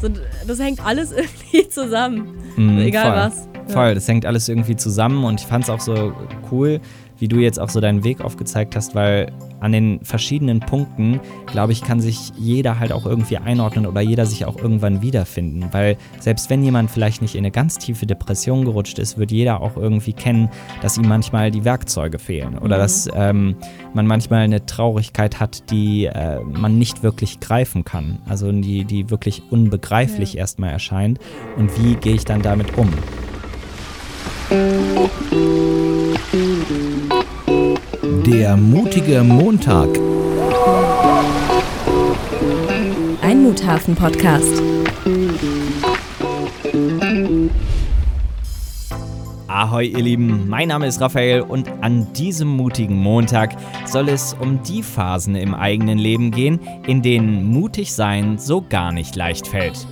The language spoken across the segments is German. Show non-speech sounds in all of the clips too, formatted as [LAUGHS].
So, das hängt alles [LAUGHS] irgendwie zusammen. Mhm, Egal voll. was. Ja. Voll, das hängt alles irgendwie zusammen und ich fand es auch so cool, wie du jetzt auch so deinen Weg aufgezeigt hast, weil an den verschiedenen Punkten, glaube ich, kann sich jeder halt auch irgendwie einordnen oder jeder sich auch irgendwann wiederfinden, weil selbst wenn jemand vielleicht nicht in eine ganz tiefe Depression gerutscht ist, wird jeder auch irgendwie kennen, dass ihm manchmal die Werkzeuge fehlen oder Mhm. dass ähm, man manchmal eine Traurigkeit hat, die äh, man nicht wirklich greifen kann, also die, die wirklich unbegreiflich Ja. erstmal erscheint und wie gehe ich dann damit um? Der mutige Montag. Ein Muthafen-Podcast. Ahoi ihr Lieben, mein Name ist Raphael und an diesem mutigen Montag soll es um die Phasen im eigenen Leben gehen, in denen mutig sein so gar nicht leicht fällt.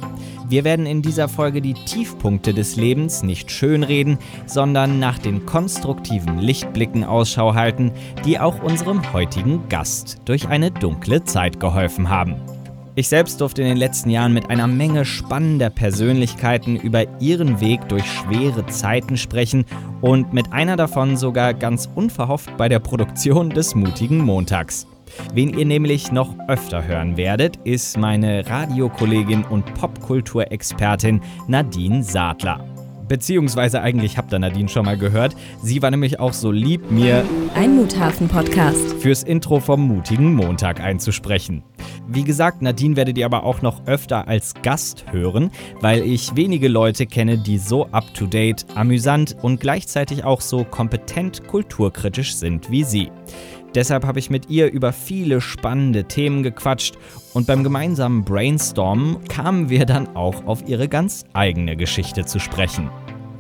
Wir werden in dieser Folge die Tiefpunkte des Lebens nicht schönreden, sondern nach den konstruktiven Lichtblicken Ausschau halten, die auch unserem heutigen Gast durch eine dunkle Zeit geholfen haben. Ich selbst durfte in den letzten Jahren mit einer Menge spannender Persönlichkeiten über ihren Weg durch schwere Zeiten sprechen und mit einer davon sogar ganz unverhofft bei der Produktion des mutigen Montags. Wen ihr nämlich noch öfter hören werdet, ist meine Radiokollegin und Popkulturexpertin Nadine Sadler. Beziehungsweise eigentlich habt ihr Nadine schon mal gehört. Sie war nämlich auch so lieb, mir Ein Muthafen-Podcast. fürs Intro vom mutigen Montag einzusprechen. Wie gesagt, Nadine werdet ihr aber auch noch öfter als Gast hören, weil ich wenige Leute kenne, die so up-to-date, amüsant und gleichzeitig auch so kompetent kulturkritisch sind wie sie. Deshalb habe ich mit ihr über viele spannende Themen gequatscht und beim gemeinsamen Brainstormen kamen wir dann auch auf ihre ganz eigene Geschichte zu sprechen.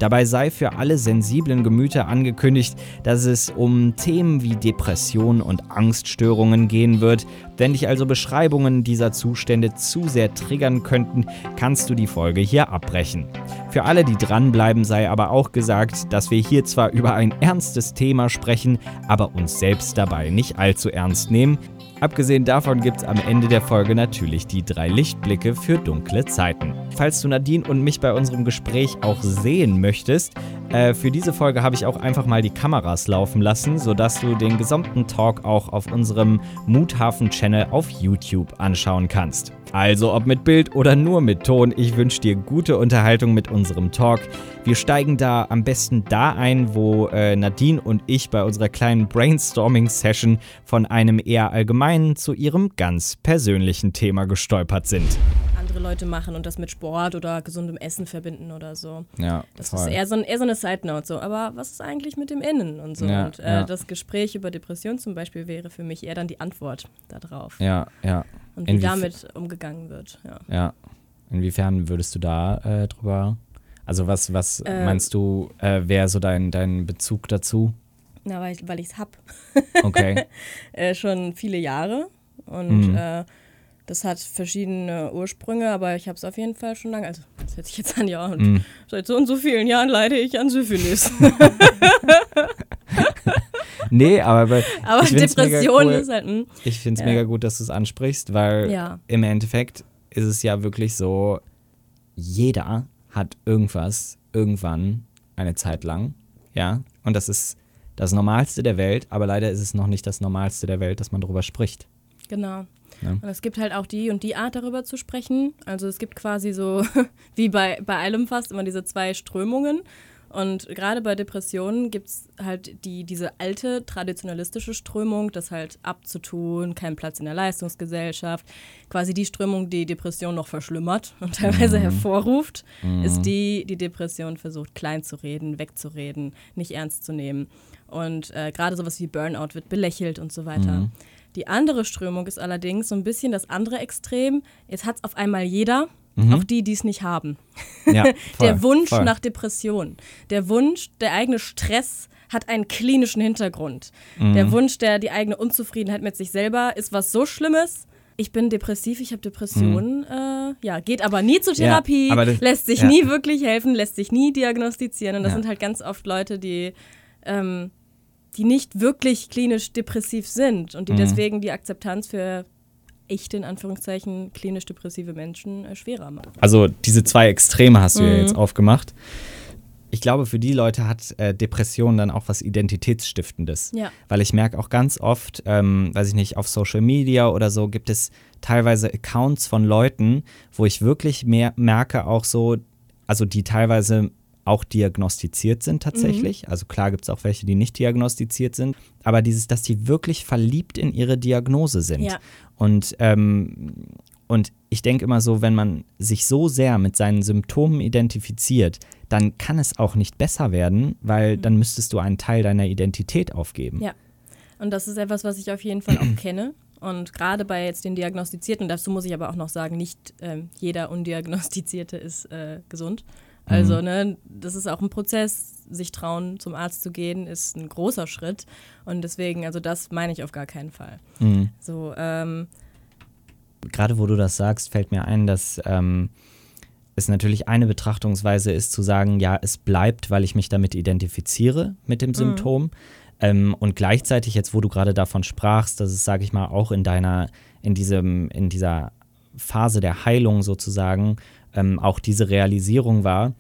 Dabei sei für alle sensiblen Gemüter angekündigt, dass es um Themen wie Depression und Angststörungen gehen wird. Wenn dich also Beschreibungen dieser Zustände zu sehr triggern könnten, kannst du die Folge hier abbrechen. Für alle, die dranbleiben, sei aber auch gesagt, dass wir hier zwar über ein ernstes Thema sprechen, aber uns selbst dabei nicht allzu ernst nehmen. Abgesehen davon gibt es am Ende der Folge natürlich die drei Lichtblicke für dunkle Zeiten. Falls du Nadine und mich bei unserem Gespräch auch sehen möchtest, äh, für diese Folge habe ich auch einfach mal die Kameras laufen lassen, sodass du den gesamten Talk auch auf unserem Muthafen-Channel auf YouTube anschauen kannst. Also ob mit Bild oder nur mit Ton, ich wünsche dir gute Unterhaltung mit unserem Talk. Wir steigen da am besten da ein, wo äh, Nadine und ich bei unserer kleinen Brainstorming-Session von einem eher allgemeinen zu ihrem ganz persönlichen Thema gestolpert sind. Andere Leute machen und das mit Sport oder gesundem Essen verbinden oder so. Ja, Das ist eher so, ein, eher so eine Side-Note. So. Aber was ist eigentlich mit dem Innen und so? Ja, und äh, ja. das Gespräch über Depression zum Beispiel wäre für mich eher dann die Antwort darauf. Ja, ja, Und wie Inwief- damit umgegangen wird. Ja. ja. Inwiefern würdest du da äh, drüber? Also was, was Äh, meinst du, äh, wäre so dein, dein Bezug dazu? Na, weil ich es hab. Okay. [LAUGHS] äh, schon viele Jahre. Und Mhm. äh, das hat verschiedene Ursprünge, aber ich habe es auf jeden Fall schon lange. Also, das hört sich jetzt an, ja. Und Mhm. seit so und so vielen Jahren leide ich an Syphilis. [LAUGHS] [LAUGHS] Nee, aber, weil- aber ich Depression cool. ist halt. Mh, Ich finde es Ja. mega gut, dass du es ansprichst, weil Ja. im Endeffekt ist es ja wirklich so, jeder hat irgendwas irgendwann eine Zeit lang, ja, und das ist das Normalste der Welt, aber leider ist es noch nicht das Normalste der Welt, dass man darüber spricht. Genau. Ja. Und es gibt halt auch die und die Art darüber zu sprechen. Also es gibt quasi so, [LAUGHS] wie bei, bei allem fast, immer diese zwei Strömungen. Und gerade bei Depressionen gibt es halt die, diese alte traditionalistische Strömung, das halt abzutun, kein Platz in der Leistungsgesellschaft. Quasi die Strömung, die Depression noch verschlimmert und teilweise hervorruft, ist die, die Depression versucht klein zu reden, wegzureden, nicht ernst zu nehmen. Und äh, gerade sowas wie Burnout wird belächelt und so weiter. Die andere Strömung ist allerdings so ein bisschen das andere Extrem. Jetzt hat es auf einmal jeder, auch die, die es nicht haben. Ja, [LAUGHS] voll, der Wunsch voll. nach Depression. Der Wunsch, der eigene Stress hat einen klinischen Hintergrund. Mhm. Der Wunsch, der die eigene Unzufriedenheit mit sich selber ist was so Schlimmes. Ich bin depressiv, ich habe Depressionen, äh, ja, geht aber nie zur Mhm. Ja, Therapie, aber das- lässt sich ja. nie wirklich helfen, lässt sich nie diagnostizieren. Und das Ja. sind halt ganz oft Leute, die, ähm, die nicht wirklich klinisch depressiv sind und die Mhm. deswegen die Akzeptanz für echte, in Anführungszeichen, klinisch depressive Menschen äh, schwerer macht. Also diese zwei Extreme hast du ja Mhm. jetzt aufgemacht. Ich glaube, für die Leute hat äh, Depression dann auch was Identitätsstiftendes. Ja. Weil ich merke auch ganz oft, ähm, weiß ich nicht, auf Social Media oder so gibt es teilweise Accounts von Leuten, wo ich wirklich mehr merke, auch so, also die teilweise auch diagnostiziert sind tatsächlich. Also klar gibt es auch welche, die nicht diagnostiziert sind, aber dieses, dass die wirklich verliebt in ihre Diagnose sind. Ja. Und, ähm, und ich denke immer so, wenn man sich so sehr mit seinen Symptomen identifiziert, dann kann es auch nicht besser werden, weil dann müsstest du einen Teil deiner Identität aufgeben. Ja. Und das ist etwas, was ich auf jeden Fall auch [CLEARS THROAT] kenne. Und gerade bei jetzt den Diagnostizierten, dazu muss ich aber auch noch sagen, nicht ähm, jeder Undiagnostizierte ist äh, gesund. Also, ne, das ist auch ein Prozess, sich trauen, zum Arzt zu gehen, ist ein großer Schritt. Und deswegen, also das meine ich auf gar keinen Fall. Mhm. So, ähm, Gerade wo du das sagst, fällt mir ein, dass ähm, es natürlich eine Betrachtungsweise ist, zu sagen, ja, es bleibt, weil ich mich damit identifiziere mit dem Symptom. Ähm, und gleichzeitig, jetzt wo du gerade davon sprachst, dass es, sage ich mal, auch in deiner, in diesem, in dieser Phase der Heilung sozusagen ähm, auch diese Realisierung war,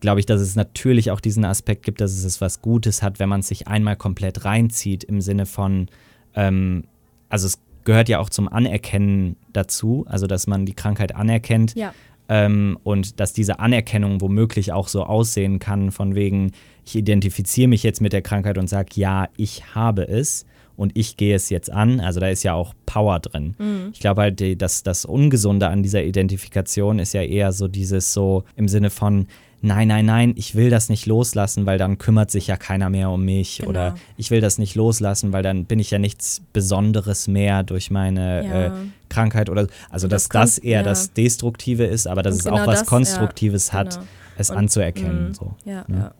glaube ich, dass es natürlich auch diesen Aspekt gibt, dass es was Gutes hat, wenn man es sich einmal komplett reinzieht im Sinne von, ähm, also es gehört ja auch zum Anerkennen dazu, also dass man die Krankheit anerkennt ja. ähm, und dass diese Anerkennung womöglich auch so aussehen kann, von wegen, ich identifiziere mich jetzt mit der Krankheit und sage, ja, ich habe es und ich gehe es jetzt an. Also da ist ja auch Power drin. Ich glaube halt, die, das, das Ungesunde an dieser Identifikation ist ja eher so dieses so im Sinne von, nein, nein, nein, ich will das nicht loslassen, weil dann kümmert sich ja keiner mehr um mich. Genau. Oder ich will das nicht loslassen, weil dann bin ich ja nichts Besonderes mehr durch meine Ja. äh, Krankheit oder also Das dass das kon- eher ja. das Destruktive ist, aber dass Und es genau auch was das, ja, Konstruktives hat, genau. es Und- anzuerkennen. Mhm. So. Ja, ne? ja.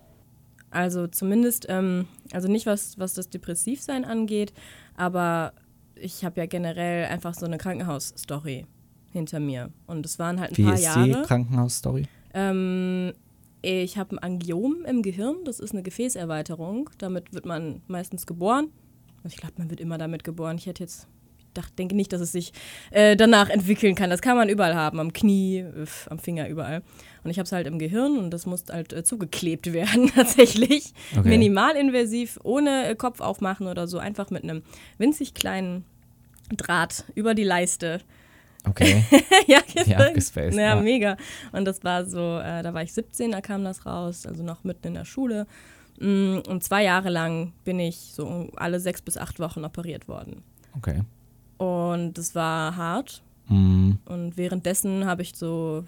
Also zumindest, ähm, also nicht was, was das Depressivsein angeht, aber ich habe ja generell einfach so eine Krankenhausstory hinter mir. Und es waren halt ein Wie paar ist Jahre. die Krankenhausstory? Ähm, ich habe ein Angiom im Gehirn, das ist eine Gefäßerweiterung. Damit wird man meistens geboren. Also ich glaube, man wird immer damit geboren. Ich hätte jetzt, denke nicht, dass es sich äh, danach entwickeln kann. Das kann man überall haben, am Knie, öff, am Finger, überall. Und ich habe es halt im Gehirn und das muss halt äh, zugeklebt [LAUGHS] werden, tatsächlich. Okay. Minimalinvasiv, ohne äh, Kopf aufmachen oder so, einfach mit einem winzig kleinen Draht über die Leiste Okay. [LAUGHS] ja, Wie abgespaced, ja, ja. mega. Und das war so, äh, da war ich 17, da kam das raus, also noch mitten in der Schule. Mm, Und zwei Jahre lang bin ich so alle sechs bis acht Wochen operiert worden. Okay. Und das war hart. Mm, Und währenddessen habe ich so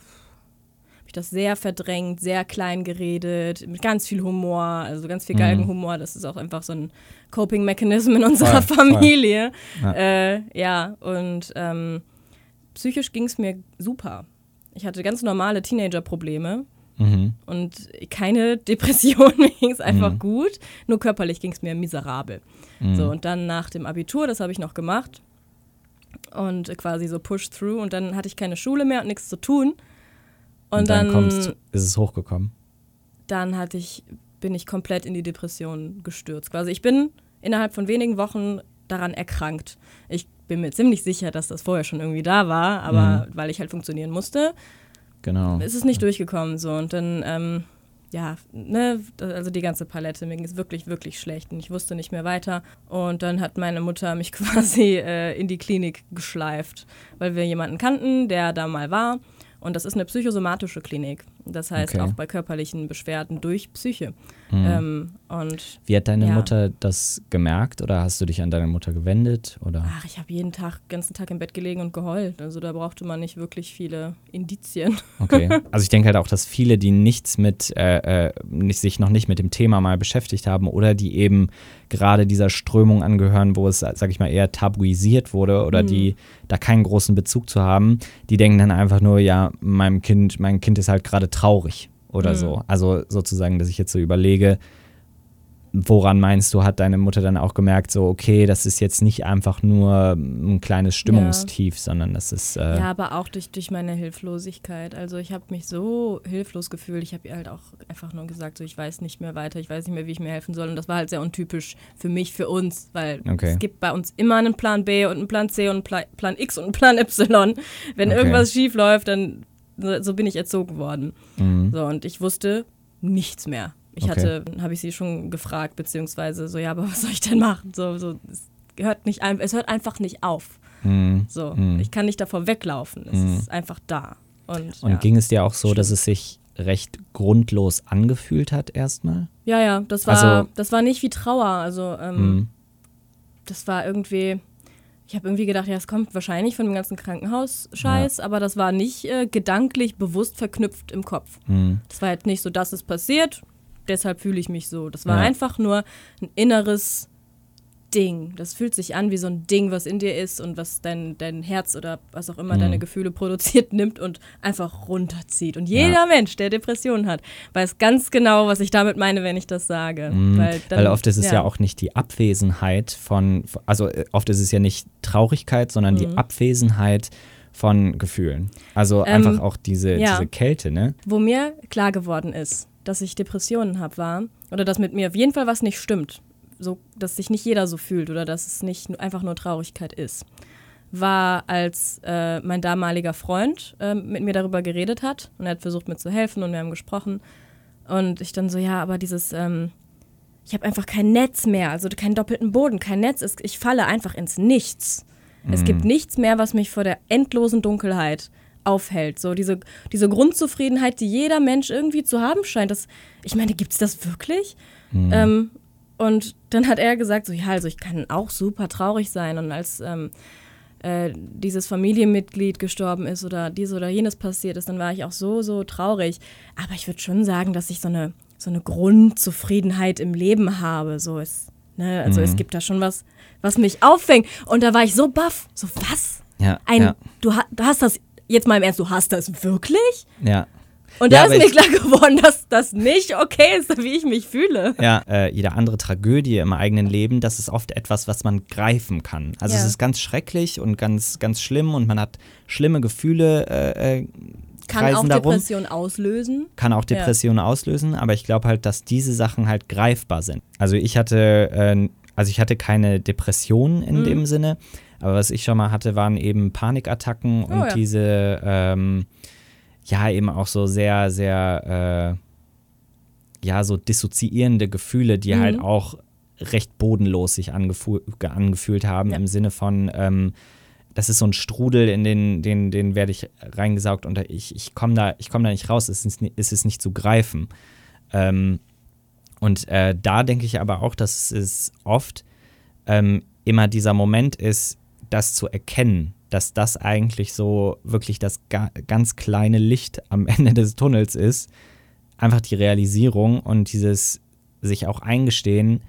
hab ich das sehr verdrängt, sehr klein geredet, mit ganz viel Humor, also ganz viel Mhm. Galgenhumor. Das ist auch einfach so ein Coping-Mechanism in unserer Voll, voll. Familie. Ja. Äh, ja, und ähm, psychisch ging es mir super. Ich hatte ganz normale Teenager-Probleme mhm. und keine [LAUGHS] Depression. mir ging es einfach Mhm. gut. Nur körperlich ging es mir miserabel. Mhm. So, und dann nach dem Abitur, das habe ich noch gemacht. Und quasi so push through. Und dann hatte ich keine Schule mehr und nichts zu tun. Und, Und dann, dann, kommst, ist es hochgekommen. dann hatte ich, bin ich komplett in die Depression gestürzt. Quasi ich bin innerhalb von wenigen Wochen daran erkrankt. Ich bin mir ziemlich sicher, dass das vorher schon irgendwie da war, aber Mhm. weil ich halt funktionieren musste, Genau. ist es nicht durchgekommen so und dann ähm, ja, ne, also die ganze Palette, mir ging es wirklich, wirklich schlecht und ich wusste nicht mehr weiter. Und dann hat meine Mutter mich [LAUGHS] quasi äh, in die Klinik geschleift, weil wir jemanden kannten, der da mal war. Und das ist eine psychosomatische Klinik. Das heißt Okay. auch bei körperlichen Beschwerden durch Psyche. Mhm. Ähm, und Wie hat deine ja. Mutter das gemerkt oder hast du dich an deine Mutter gewendet? Oder? ach, ich habe jeden Tag, ganzen Tag im Bett gelegen und geheult. Also da brauchte man nicht wirklich viele Indizien. Okay. [LAUGHS] Also ich denke halt auch, dass viele, die nichts mit, äh, äh, nicht, sich noch nicht mit dem Thema mal beschäftigt haben oder die eben gerade dieser Strömung angehören, wo es, sag ich mal, eher tabuisiert wurde oder die da keinen großen Bezug zu haben, die denken dann einfach nur, ja, meinem Kind, mein Kind ist halt gerade traurig oder Mhm. so. Also sozusagen, dass ich jetzt so überlege, woran meinst du, hat deine Mutter dann auch gemerkt, so, okay, das ist jetzt nicht einfach nur ein kleines Stimmungstief, sondern das ist. Äh, Ja, aber auch durch, durch meine Hilflosigkeit. Also ich habe mich so hilflos gefühlt. Ich habe ihr halt auch einfach nur gesagt, so ich weiß nicht mehr weiter, ich weiß nicht mehr, wie ich mir helfen soll. Und das war halt sehr untypisch für mich, für uns, weil Okay. es gibt bei uns immer einen Plan B und einen Plan C und einen Pla Plan X und einen Plan Y. Wenn Okay. irgendwas schief läuft, dann so bin ich erzogen worden. mhm. So, und ich wusste nichts mehr. Ich Okay. hatte, habe ich sie schon gefragt, beziehungsweise so, ja, aber [LAUGHS] was soll ich denn machen? So, so, es hört nicht ein, es hört einfach nicht auf. Mhm. So, Mhm. ich kann nicht davor weglaufen. Es Mhm. ist einfach da. Und, Und ja. ging es dir auch so, dass Stimmt. es sich recht grundlos angefühlt hat erstmal? ja, ja, das war, Also- das war nicht wie Trauer. Also, ähm, Mhm. das war irgendwie, ich habe irgendwie gedacht, ja, es kommt wahrscheinlich von dem ganzen Krankenhaus-Scheiß, aber das war nicht äh, gedanklich bewusst verknüpft im Kopf. Mhm. Das war halt nicht so, dass es passiert, deshalb fühle ich mich so. Das war Ja. einfach nur ein inneres Ding. Das fühlt sich an wie so ein Ding, was in dir ist und was dein, dein Herz oder was auch immer Mhm. deine Gefühle produziert, nimmt und einfach runterzieht. Und jeder Mensch, der Depressionen hat, weiß ganz genau, was ich damit meine, wenn ich das sage. Mhm. Weil, dann, Weil oft ist es ja. auch nicht die Abwesenheit von, also äh, oft ist es ja nicht Traurigkeit, sondern die Mhm. Abwesenheit von Gefühlen. Also Ähm, einfach auch diese, ja. diese Kälte, ne? Wo mir klar geworden ist, dass ich Depressionen habe, war, oder dass mit mir auf jeden Fall was nicht stimmt, so, dass sich nicht jeder so fühlt oder dass es nicht einfach nur Traurigkeit ist, war, als äh, mein damaliger Freund äh, mit mir darüber geredet hat und er hat versucht, mir zu helfen und wir haben gesprochen. Und ich dann so, ja, aber dieses, ähm, ich habe einfach kein Netz mehr, also keinen doppelten Boden, kein Netz, ist, ich falle einfach ins Nichts. Es gibt nichts mehr, was mich vor der endlosen Dunkelheit aufhält. So diese, diese Grundzufriedenheit, die jeder Mensch irgendwie zu haben scheint. Das, ich meine, gibt es das wirklich? Ähm, und dann hat er gesagt, so ja, also ich kann auch super traurig sein. Und als ähm, äh, dieses Familienmitglied gestorben ist oder dies oder jenes passiert ist, dann war ich auch so, so traurig. Aber ich würde schon sagen, dass ich so eine, so eine Grundzufriedenheit im Leben habe. So ist, ne? Also es gibt da schon was, was mich auffängt. Und da war ich so baff. So, was? Ja. Ein, ja, du, du hast das, jetzt mal im Ernst, du hast das wirklich? ja. Und Ja, da ist mir klar geworden, dass das nicht okay ist, wie ich mich fühle. Ja, äh, jede andere Tragödie im eigenen Leben, das ist oft etwas, was man greifen kann. Also Ja. es ist ganz schrecklich und ganz, ganz schlimm und man hat schlimme Gefühle, äh, äh, Kann auch darum. Depression auslösen. kann auch Depressionen auslösen, aber ich glaube halt, dass diese Sachen halt greifbar sind. Also ich hatte, äh, also ich hatte keine Depressionen Mhm. in dem Sinne, aber was ich schon mal hatte, waren eben Panikattacken und Oh ja. diese, ähm, ja, eben auch so sehr, sehr, äh, ja, so dissoziierende Gefühle, die Mhm. halt auch recht bodenlos sich angefu ge- angefühlt haben, Ja. im Sinne von, ähm, das ist so ein Strudel, in den, den, den werde ich reingesaugt und ich, ich komme da, ich komm da nicht raus, es ist, es ist nicht zu greifen. Ähm, und äh, da denke ich aber auch, dass es oft ähm, immer dieser Moment ist, das zu erkennen, dass das eigentlich so wirklich das ga ganz kleine Licht am [LAUGHS] Ende des Tunnels ist. Einfach die Realisierung und dieses sich auch eingestehen,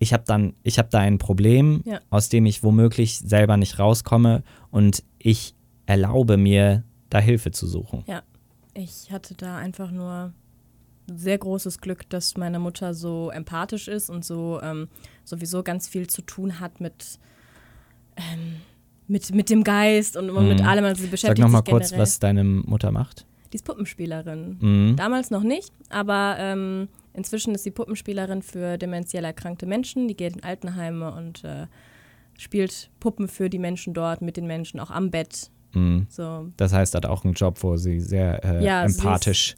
ich habe dann, ich habe da ein Problem, Ja. aus dem ich womöglich selber nicht rauskomme und ich erlaube mir, da Hilfe zu suchen. Ja, ich hatte da einfach nur sehr großes Glück, dass meine Mutter so empathisch ist und so ähm, sowieso ganz viel zu tun hat mit, ähm, mit, mit dem Geist und, und mit Mhm. allem. Also sie Sag beschäftigt noch mal sich kurz, was deine Mutter macht. Die ist Puppenspielerin. Mhm. Damals noch nicht, aber ähm, inzwischen ist sie Puppenspielerin für dementiell erkrankte Menschen. Die geht in Altenheime und äh, spielt Puppen für die Menschen dort, mit den Menschen, auch am Bett. Mhm. So, Das heißt, hat auch einen Job, wo sie sehr äh, Ja, empathisch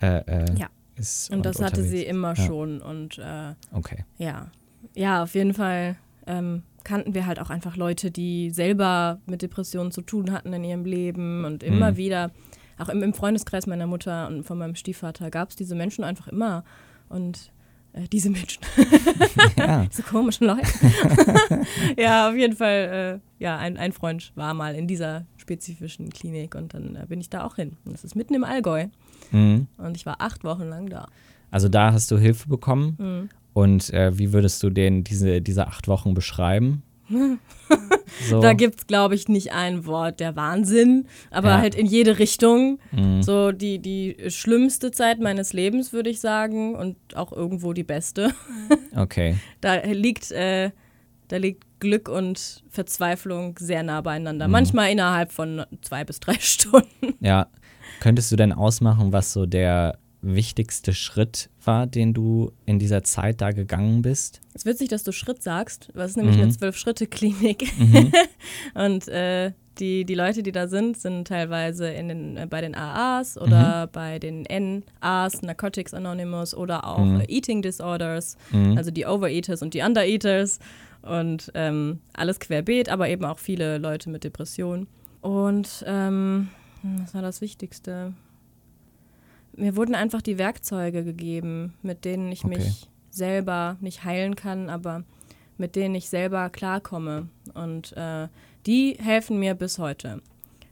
äh, äh, Ja. ist. und das hatte sie unterwegs. immer Ja. schon. Und äh, Okay. ja, ja, auf jeden Fall ähm, kannten wir halt auch einfach Leute, die selber mit Depressionen zu tun hatten in ihrem Leben und immer Mhm. wieder, auch im, im Freundeskreis meiner Mutter und von meinem Stiefvater gab es diese Menschen einfach immer und äh, diese Menschen, [LAUGHS] Ja. [LAUGHS] so komischen Leute. [LAUGHS] ja, auf jeden Fall, äh, ja, ein, ein Freund war mal in dieser spezifischen Klinik und dann äh, bin ich da auch hin. Und das ist mitten im Allgäu Mhm. und ich war acht Wochen lang da. Also da hast du Hilfe bekommen. Mhm. Und äh, wie würdest du den diese, diese acht Wochen beschreiben? [LAUGHS] So. Da gibt es, glaube ich, nicht ein Wort der Wahnsinn, aber Ja. halt in jede Richtung. Mhm. So die, die schlimmste Zeit meines Lebens, würde ich sagen, und auch irgendwo die beste. [LAUGHS] Okay. Da liegt, äh, da liegt Glück und Verzweiflung sehr nah beieinander. Mhm. Manchmal innerhalb von zwei bis drei [LAUGHS] Stunden. Ja. Könntest du denn ausmachen, was so der wichtigste Schritt war, den du in dieser Zeit da gegangen bist? Es ist witzig, dass du Schritt sagst. Das ist nämlich Mhm. eine Zwölf-Schritte-Klinik. [LAUGHS] und äh, die, die Leute, die da sind, sind teilweise in den, äh, bei den AAs oder bei den NAs, Narcotics Anonymous oder auch Mhm. äh, Eating Disorders, Mhm. also die Overeaters und die Undereaters und ähm, alles querbeet, aber eben auch viele Leute mit Depressionen. Und ähm, was war das Wichtigste? Mir wurden einfach die Werkzeuge gegeben, mit denen ich Okay. mich selber nicht heilen kann, aber mit denen ich selber klarkomme. Und äh, die helfen mir bis heute.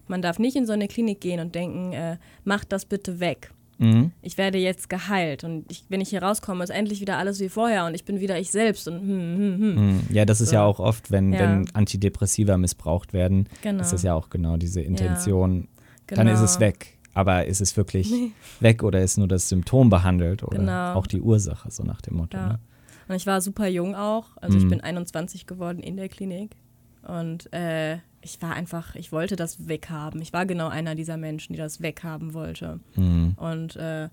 Man darf nicht in so eine Klinik gehen und denken, äh, mach das bitte weg. Mhm. Ich werde jetzt geheilt und ich, wenn ich hier rauskomme, ist endlich wieder alles wie vorher und ich bin wieder ich selbst und hm, hm, hm. Mhm. Ja, das ist So. ja auch oft, wenn, Ja. wenn Antidepressiva missbraucht werden, Genau. ist das ja auch genau diese Intention. Dann Genau. ist es weg. Aber ist es wirklich weg oder ist nur das Symptom behandelt oder Genau. auch die Ursache, so nach dem Motto? Ja. Ne? Und ich war super jung auch. Also ich Mhm. bin 21 geworden in der Klinik. Und äh, ich war einfach, ich wollte das weghaben. Ich war genau einer dieser Menschen, die das weghaben wollte. Mhm. Und äh,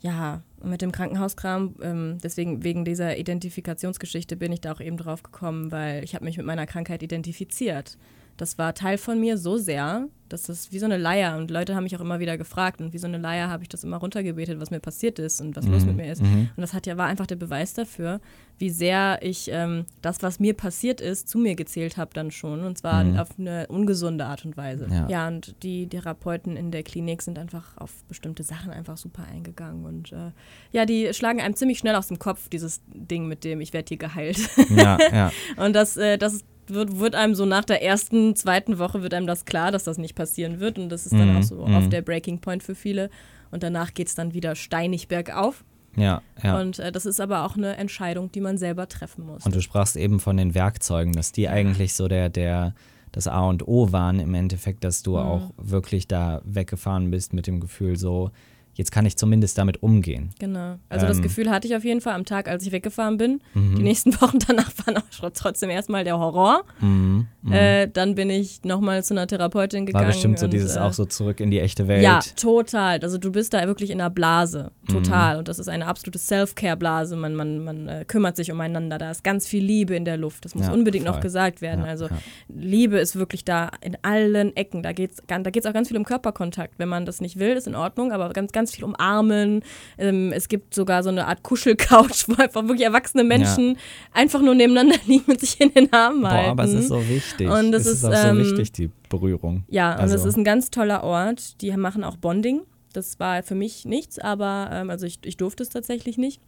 ja, mit dem Krankenhauskram, ähm, deswegen wegen dieser Identifikationsgeschichte bin ich da auch eben drauf gekommen, weil ich habe mich mit meiner Krankheit identifiziert. Das war Teil von mir so sehr, dass das wie so eine Leier und Leute haben mich auch immer wieder gefragt und wie so eine Leier habe ich das immer runtergebetet, was mir passiert ist und was los mit mir ist. Mhm. Und das hat ja war einfach der Beweis dafür, wie sehr ich ähm, das, was mir passiert ist, zu mir gezählt habe dann schon und zwar Mhm. auf eine ungesunde Art und Weise. Ja. ja, und die Therapeuten in der Klinik sind einfach auf bestimmte Sachen einfach super eingegangen und äh, ja, die schlagen einem ziemlich schnell aus dem Kopf dieses Ding mit dem ich werde hier geheilt. Ja, ja. [LAUGHS] Und das, äh, das wird, wird einem so nach der ersten, zweiten Woche wird einem das klar, dass das nicht passieren wird. Und das ist dann Mhm, auch so mhm. auf der Breaking Point für viele. Und danach geht es dann wieder steinig bergauf. ja, ja. Und äh, das ist aber auch eine Entscheidung, die man selber treffen muss. Und du sprachst eben von den Werkzeugen, dass die eigentlich so der, der, das A und O waren im Endeffekt, dass du Mhm. auch wirklich da weggefahren bist mit dem Gefühl so, jetzt kann ich zumindest damit umgehen. Genau. Also das Ähm. Gefühl hatte ich auf jeden Fall am Tag, als ich weggefahren bin. Mhm. Die nächsten [LAUGHS] Wochen danach waren auch tr- trotzdem erstmal der Horror. Mhm. Mhm. Äh, dann bin ich nochmal zu einer Therapeutin gegangen. War bestimmt so und, dieses äh, auch so zurück in die echte Welt. Ja, total. Also du bist da wirklich in einer Blase. Mhm. Total. Und das ist eine absolute Self-Care-Blase. Man, man, man äh, kümmert sich umeinander. Da ist ganz viel Liebe in der Luft. Das muss Ja, unbedingt noch voll. gesagt werden. Ja, also ja. Liebe ist wirklich da in allen Ecken. Da geht es da geht's auch ganz viel um Körperkontakt. Wenn man das nicht will, ist in Ordnung, aber ganz, ganz viel umarmen. Ähm, es gibt sogar so eine Art Kuschelcouch, [LAUGHS] wo einfach wirklich erwachsene Menschen einfach nur nebeneinander [LAUGHS] liegen und sich in den Armen Boah, halten. aber es ist so wichtig. Und das es ist, ist, auch so ähm, wichtig, die Berührung. Ja, und Also- es ist ein ganz toller Ort. Die machen auch Bonding. Das war für mich nichts, aber ähm, also ich, ich durfte es tatsächlich nicht.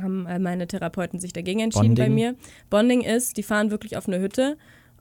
Haben äh, meine Therapeuten sich dagegen entschieden bei Bonding? mir. Bonding ist, die fahren wirklich auf eine Hütte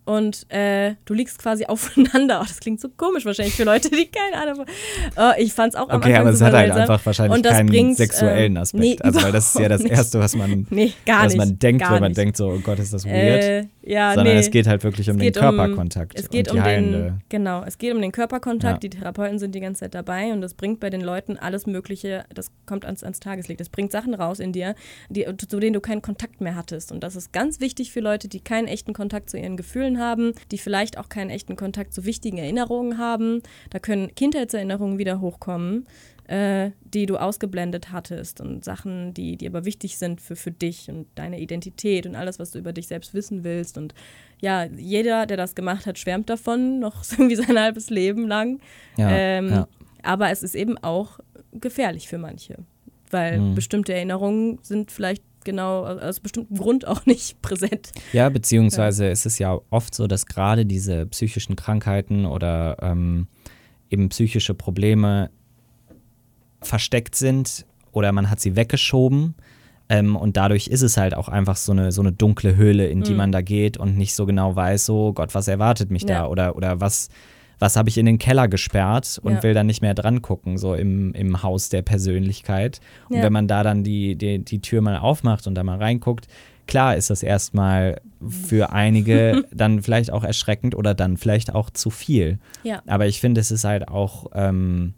und äh, du liegst quasi [LAUGHS] aufeinander. Oh, das klingt so komisch wahrscheinlich für Leute, die keine Ahnung haben. Oh, ich fand es auch am Okay, Anfang aber es hat halt einfach wahrscheinlich keinen bringt, sexuellen ähm, Aspekt. nee, also, weil [LAUGHS] das ist ja das Erste, was man, Nee, was man denkt, wenn man denkt, so, oh Gott, ist das weird. Äh, ja, Sondern nee. es geht halt wirklich um den geht um- Körperkontakt Es geht und die um heilende. den, genau, es geht um den Körperkontakt. Ja. Die Therapeuten sind die ganze Zeit dabei und das bringt bei den Leuten alles Mögliche, das kommt ans, ans Tageslicht. Das bringt Sachen raus in dir, die, zu denen du keinen Kontakt mehr hattest. Und das ist ganz wichtig für Leute, die keinen echten Kontakt zu ihren Gefühlen haben, die vielleicht auch keinen echten Kontakt zu wichtigen Erinnerungen haben. Da können Kindheitserinnerungen wieder hochkommen, äh, die du ausgeblendet hattest und Sachen, die, die aber wichtig sind für, für dich und deine Identität und alles, was du über dich selbst wissen willst. Und ja, jeder, der das gemacht hat, schwärmt davon, [LAUGHS] noch irgendwie sein halbes Leben lang. Ja, ähm, ja. Aber es ist eben auch gefährlich für manche, weil Mhm. bestimmte Erinnerungen sind vielleicht genau aus bestimmtem Grund auch [LAUGHS] nicht präsent. Ja, beziehungsweise ist es ja oft so, dass gerade diese psychischen Krankheiten oder ähm, eben psychische Probleme versteckt sind oder man hat sie weggeschoben. Ähm, und dadurch ist es halt auch einfach so eine, so eine dunkle Höhle, in die Mhm. man da geht und nicht so genau weiß, so Gott, was erwartet mich Ja. da oder, oder was, was habe ich in den Keller gesperrt und Ja. will dann nicht mehr dran gucken, so im, im Haus der Persönlichkeit. Und Ja. wenn man da dann die, die, die Tür mal aufmacht und da mal reinguckt, klar ist das erstmal für einige [LAUGHS] dann vielleicht auch erschreckend oder dann vielleicht auch zu viel. Ja. Aber ich finde, es ist halt auch, ähm,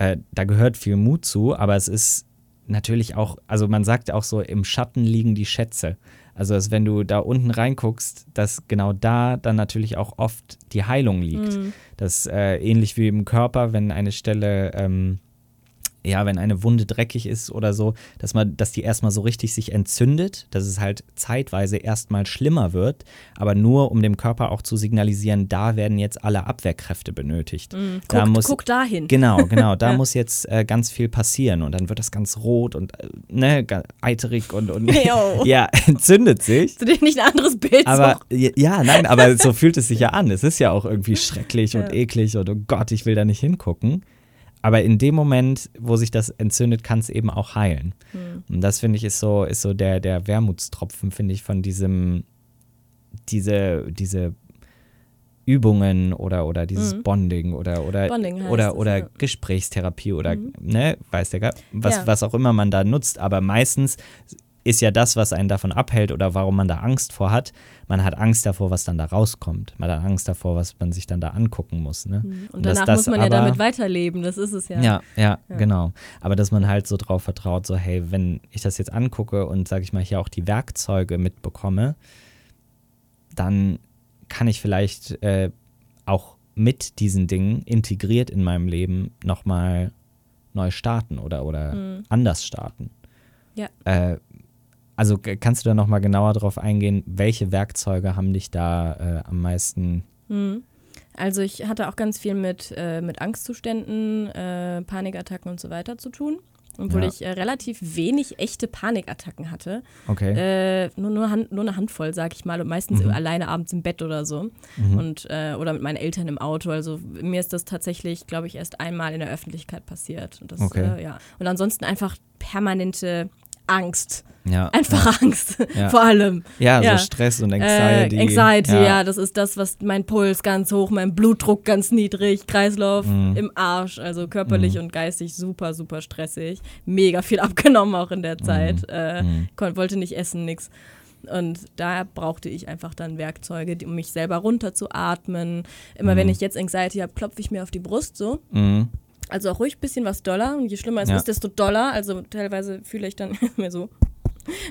äh, da gehört viel Mut zu, aber es ist natürlich auch, also man sagt auch so, im Schatten liegen die Schätze. Also, dass wenn du da unten reinguckst, dass genau da dann natürlich auch oft die Heilung liegt. Mhm. Das äh, ähnlich wie im Körper, wenn eine Stelle, ähm, ja, wenn eine Wunde dreckig ist oder so, dass man, dass die erstmal so richtig sich entzündet, dass es halt zeitweise erstmal schlimmer wird, aber nur um dem Körper auch zu signalisieren, da werden jetzt alle Abwehrkräfte benötigt. Mhm. Da Guck, muss, guck dahin. Genau, genau. [LAUGHS] Da Ja. muss jetzt äh, ganz viel passieren und dann wird das ganz rot und äh, ne, eiterig und, und [LAUGHS] [LAUGHS] ja, entzündet sich. Hast du dir nicht ein anderes Bild Aber suchen? ja, nein, aber so fühlt es sich ja an. Es ist ja auch irgendwie schrecklich und Ja. eklig und oh Gott, ich will da nicht hingucken. Aber in dem Moment, wo sich das entzündet, kann es eben auch heilen. Hm. Und das finde ich ist so, ist so der, der Wermutstropfen, finde ich, von diesem, diese, diese Übungen oder, oder dieses Mhm. Bonding oder, oder, Bonding oder, es, oder ja. Gesprächstherapie oder, Mhm. ne, weiß der was, Ja. was auch immer man da nutzt. Aber meistens ist ja das, was einen davon abhält oder warum man da Angst vor hat. Man hat Angst davor, was dann da rauskommt. Man hat Angst davor, was man sich dann da angucken muss. Ne? Und dass danach muss man ja aber- damit weiterleben, das ist es ja. Ja, ja, Ja. genau. Aber dass man halt so drauf vertraut, so hey, wenn ich das jetzt angucke und sage ich mal hier auch die Werkzeuge mitbekomme, dann kann ich vielleicht äh, auch mit diesen Dingen integriert in meinem Leben nochmal neu starten oder, oder Mhm. anders starten. Ja. Äh, also kannst du da nochmal genauer drauf eingehen, welche Werkzeuge haben dich da äh, am meisten Mhm. Also ich hatte auch ganz viel mit, äh, mit Angstzuständen, äh, Panikattacken und so weiter zu tun. Obwohl Ja. ich äh, relativ wenig echte Panikattacken hatte. Okay. Äh, nur, nur, Hand, nur eine Handvoll, sag ich mal. Und meistens Mhm. alleine abends im Bett oder so. Mhm. Und, äh, oder mit meinen Eltern im Auto. Also mir ist das tatsächlich, glaube ich, erst einmal in der Öffentlichkeit passiert. Und das, Okay. ja. Und ansonsten einfach permanente Angst. ja. Einfach [LAUGHS] Angst. Ja. Vor allem. Ja, Ja. so Stress und Anxiety. Äh, Anxiety, ja. das ist das, was mein Puls ganz hoch, mein Blutdruck ganz niedrig, Kreislauf Mhm. im Arsch, also körperlich Mhm. und geistig super, super stressig. Mega viel [LAUGHS] abgenommen auch in der Zeit. Äh, Mhm. kon- wollte nicht essen, nix. Und da brauchte ich einfach dann Werkzeuge, die, um mich selber runterzuatmen. Immer wenn Mhm. ich jetzt Anxiety habe, klopfe ich mir auf die Brust so. Also auch ruhig ein bisschen was doller. Und je schlimmer es Ja. ist, desto doller. Also teilweise fühle ich dann [LAUGHS] mir so.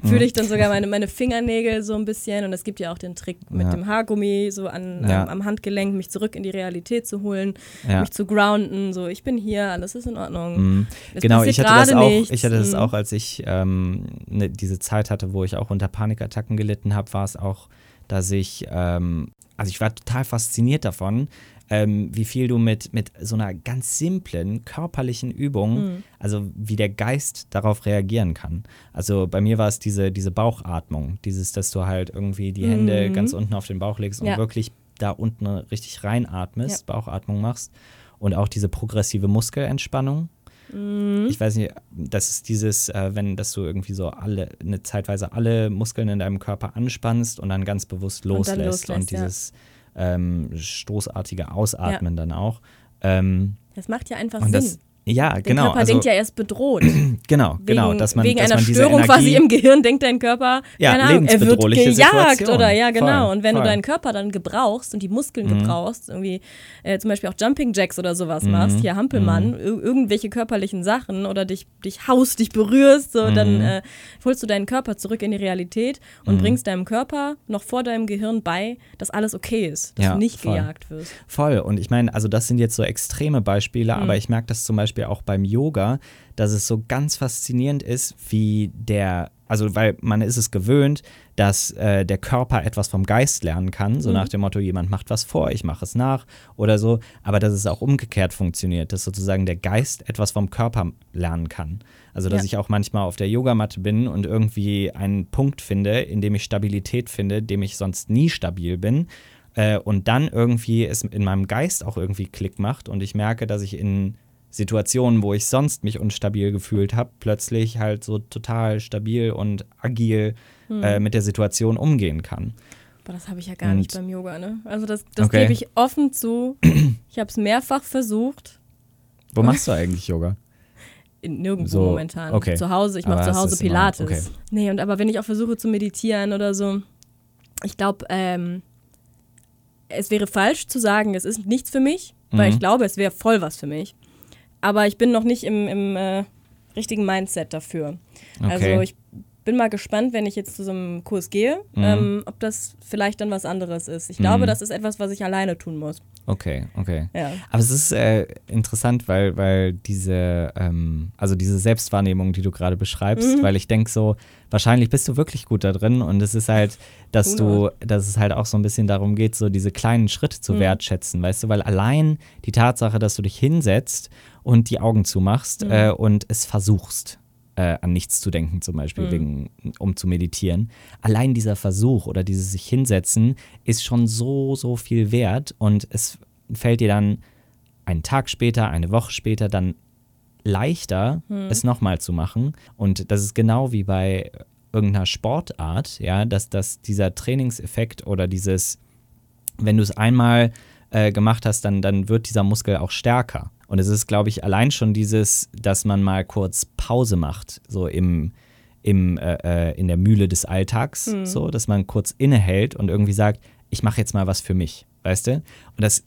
Mhm. Fühle ich dann sogar meine, meine Fingernägel so ein bisschen. Und es gibt ja auch den Trick mit Ja. dem Haargummi so an, Ja. am, am Handgelenk, mich zurück in die Realität zu holen, mich zu grounden. So, ich bin hier, alles ist in Ordnung. Mhm. Genau, ich hatte das auch, nichts. ich hatte das Mhm. auch, als ich ähm, ne, diese Zeit hatte, wo ich auch unter Panikattacken gelitten habe, war es auch, dass ich, ähm, also ich war total fasziniert davon, ähm, wie viel du mit, mit so einer ganz simplen körperlichen Übung, Mhm. also wie der Geist darauf reagieren kann. Also bei mir war es diese, diese Bauchatmung, dieses, dass du halt irgendwie die Hände Mhm. ganz unten auf den Bauch legst und Ja. wirklich da unten richtig reinatmest, Bauchatmung machst und auch diese progressive Muskelentspannung. Mhm. Ich weiß nicht, das ist dieses, äh, wenn, dass du irgendwie so alle, eine zeitweise alle Muskeln in deinem Körper anspannst und dann ganz bewusst Und dann loslässt und, loslässt, ja. Ähm, stoßartige Ausatmen dann auch. Ähm, Das macht ja einfach Sinn. das, ja, der genau, Körper also, denkt ja erst bedroht. genau, [CLEARS THROAT] genau, wegen, dass man, wegen dass einer man Störung Energie, quasi im Gehirn denkt dein Körper, Ja, keine Ahnung, er wird gejagt Situation. oder ja genau. Voll, und wenn voll. du deinen Körper dann gebrauchst und die Muskeln Mhm. gebrauchst, irgendwie äh, zum Beispiel auch Jumping Jacks oder sowas Mhm. machst, hier Hampelmann, ir irgendwelche körperlichen Sachen oder dich, dich haust, dich berührst, so, dann Mhm. äh, holst du deinen Körper zurück in die Realität und Mhm. bringst deinem Körper noch vor deinem Gehirn bei, dass alles okay ist, dass Ja, du nicht voll. gejagt wirst. Voll. Und ich meine, also das sind jetzt so extreme Beispiele, Mhm. aber ich merke das zum Beispiel auch beim Yoga, dass es so ganz faszinierend ist, wie der, also weil man ist es gewöhnt, dass äh, der Körper etwas vom Geist lernen kann, so Mhm. nach dem Motto, jemand macht was vor, ich mache es nach oder so, aber dass es auch umgekehrt funktioniert, dass sozusagen der Geist etwas vom Körper lernen kann. Also dass Ja. ich auch manchmal auf der Yogamatte bin und irgendwie einen Punkt finde, in dem ich Stabilität finde, dem ich sonst nie stabil bin äh, und dann irgendwie es in meinem Geist auch irgendwie Klick macht und ich merke, dass ich in Situationen, wo ich sonst mich unstabil gefühlt habe, plötzlich halt so total stabil und agil Hm. äh, mit der Situation umgehen kann. Aber das habe ich ja gar Und- nicht beim Yoga, ne? Also das, das Okay. gebe ich offen zu. Ich habe es mehrfach versucht. Wo machst du eigentlich Yoga? in nirgendwo So, momentan. okay. Zu Hause, ich mache zu Hause es immer- Pilates. okay. Nee, und aber wenn ich auch versuche zu meditieren oder so, ich glaube, ähm, es wäre falsch zu sagen, es ist nichts für mich, weil Mhm. ich glaube, es wäre voll was für mich. Aber ich bin noch nicht im, im äh, richtigen Mindset dafür. Also Okay. ich bin mal gespannt, wenn ich jetzt zu so einem Kurs gehe, Mhm. ähm, ob das vielleicht dann was anderes ist. Ich glaube, Mhm. das ist etwas, was ich alleine tun muss. Okay, okay. Ja. Aber es ist äh, interessant, weil, weil diese, ähm, also diese Selbstwahrnehmung, die du gerade beschreibst, Mhm. weil ich denke so, wahrscheinlich bist du wirklich gut da drin und es ist halt, dass du, dass es halt auch so ein bisschen darum geht, so diese kleinen Schritte zu Mhm. wertschätzen, weißt du, weil allein die Tatsache, dass du dich hinsetzt und die Augen zumachst Mhm. äh, und es versuchst, äh, an nichts zu denken, zum Beispiel, Mhm. wegen, um zu meditieren. Allein dieser Versuch oder dieses sich hinsetzen ist schon so, so viel wert und es fällt dir dann einen Tag später, eine Woche später dann leichter, es nochmal zu machen. Und das ist genau wie bei irgendeiner Sportart, ja, dass, dass dieser Trainingseffekt oder dieses, wenn du es einmal äh, gemacht hast, dann, dann wird dieser Muskel auch stärker. Und es ist, glaube ich, allein schon dieses, dass man mal kurz Pause macht, so im, im, äh, äh, in der Mühle des Alltags, so, dass man kurz innehält und irgendwie sagt, ich mache jetzt mal was für mich, weißt du? Und das,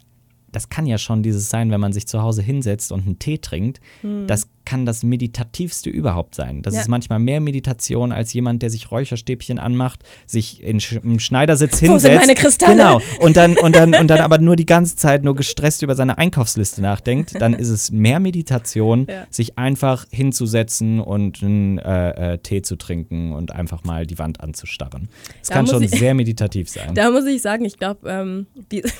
das kann ja schon dieses sein, wenn man sich zu Hause hinsetzt und einen Tee trinkt. Das kann das meditativste überhaupt sein. Das Ja. ist manchmal mehr Meditation als jemand, der sich Räucherstäbchen anmacht, sich in Sch im Schneidersitz Wo hinsetzt. sind meine Kristalle? Genau. Und dann, und, dann, und dann [LAUGHS] aber nur die ganze Zeit nur gestresst über seine Einkaufsliste nachdenkt. Dann ist es mehr Meditation, Ja. sich einfach hinzusetzen und einen äh, äh, Tee zu trinken und einfach mal die Wand anzustarren. Es Da kann schon ich- sehr meditativ sein. [LAUGHS] Da muss ich sagen, ich glaube, ähm, die. [LAUGHS]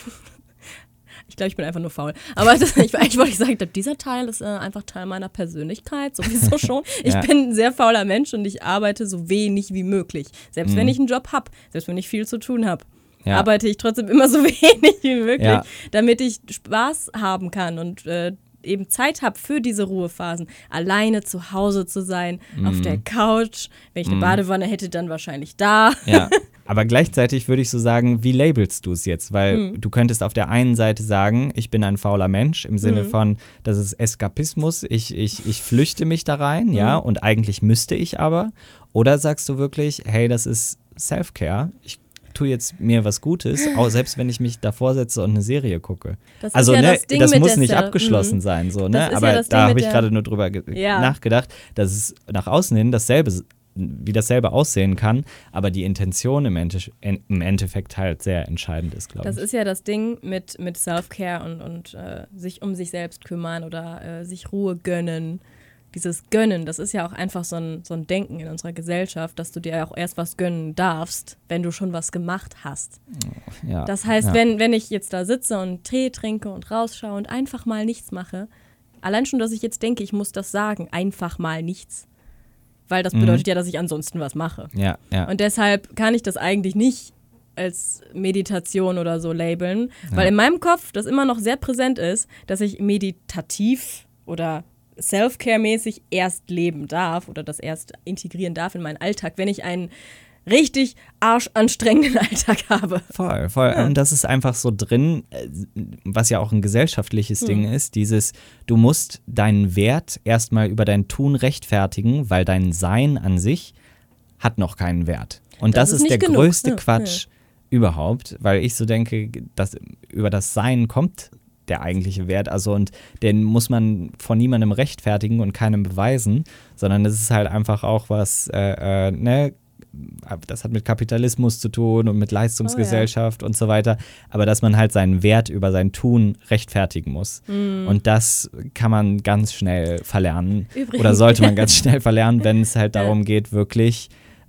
Ich glaube, ich bin einfach nur faul. Aber das, ich, eigentlich wollte ich sagen, ich dieser Teil ist äh, einfach Teil meiner Persönlichkeit, sowieso [LAUGHS] schon. Ich Ja. bin ein sehr fauler Mensch und ich arbeite so wenig wie möglich. Selbst wenn ich einen Job habe, selbst wenn ich viel zu tun habe, Mhm. Ja. arbeite ich trotzdem immer so [LAUGHS] wenig wie möglich, Ja. damit ich Spaß haben kann und äh, eben Zeit habe für diese Ruhephasen. Alleine zu Hause zu sein, auf Mhm. der Couch. Wenn ich eine Badewanne hätte, dann wahrscheinlich da. Ja, [LAUGHS] aber gleichzeitig würde ich so sagen, wie labelst du es jetzt? Weil Hm. du könntest auf der einen Seite sagen, ich bin ein fauler Mensch im. Sinne von, das ist Eskapismus, ich, ich, ich flüchte mich da rein, ja, Hm. und eigentlich müsste ich aber. Oder sagst du wirklich, hey, das ist Self-Care, ich tue jetzt mir was Gutes, auch selbst wenn ich mich davor setze und eine Serie gucke. Das ist also, ja ne, das das muss nicht Self- abgeschlossen Mhm. sein, so, ne? ist ja Aber Ding da habe ich gerade nur drüber Ja. nachgedacht, dass es nach außen hin dasselbe wie dasselbe aussehen kann, aber die Intention im, Ende, im Endeffekt halt sehr entscheidend ist, glaube Das ich. ist ja das Ding mit, mit Self-Care und, und äh, sich um sich selbst kümmern oder äh, sich Ruhe gönnen. Dieses Gönnen, das ist ja auch einfach so ein, so ein Denken in unserer Gesellschaft, dass du dir auch erst was gönnen darfst, wenn du schon was gemacht hast. ja. Das heißt, ja. wenn, wenn ich jetzt da sitze und Tee trinke und rausschaue und einfach mal nichts mache, allein schon, dass ich jetzt denke, ich muss das sagen, einfach mal nichts. Weil das Mhm. bedeutet ja, dass ich ansonsten was mache. Ja, ja. Und deshalb kann ich das eigentlich nicht als Meditation oder so labeln, weil in meinem Kopf das immer noch sehr präsent ist, dass ich meditativ oder Self-Care-mäßig erst leben darf oder das erst integrieren darf in meinen Alltag, wenn ich einen richtig arschanstrengenden [LAUGHS] Alltag habe. Voll, voll. Und das ist einfach so drin, äh, was ja auch ein gesellschaftliches Hm. Ding ist, dieses, du musst deinen Wert erstmal über dein Tun rechtfertigen, weil dein Sein an sich hat noch keinen Wert. Und Das das, ist ist der genug. größte Ja, Quatsch überhaupt, weil ich so denke, dass über das Sein kommt der eigentliche Wert. Also und den muss man von niemandem rechtfertigen und keinem beweisen, sondern es ist halt einfach auch was, äh, äh, ne, das hat mit Kapitalismus zu tun und mit Leistungsgesellschaft und so weiter, aber dass man halt seinen Wert über sein Tun rechtfertigen muss. Mhm. Und das kann man ganz schnell verlernen Übrigens- oder sollte man ganz [LAUGHS] schnell verlernen, wenn es halt Ja. darum geht, wirklich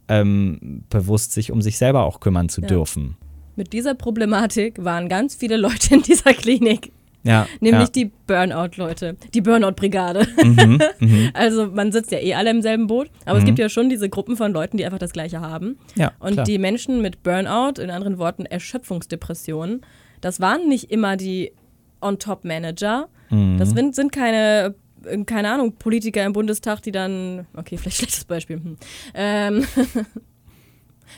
ähm, bewusst sich um sich selber auch kümmern zu Ja. dürfen. Mit dieser Problematik waren ganz viele Leute in dieser Klinik, Ja, nämlich ja. die Burnout-Leute, die Burnout-Brigade. Mhm, [LAUGHS] mhm. Also man sitzt ja eh alle im selben Boot, aber es Mhm. gibt ja schon diese Gruppen von Leuten, die einfach das Gleiche haben. ja Und klar. die Menschen mit Burnout, in anderen Worten Erschöpfungsdepressionen, das waren nicht immer die On-Top-Manager. Mhm. Das sind, sind keine, keine Ahnung, Politiker im Bundestag, die dann, okay, vielleicht schlechtes Beispiel. Hm. Ähm, [LAUGHS]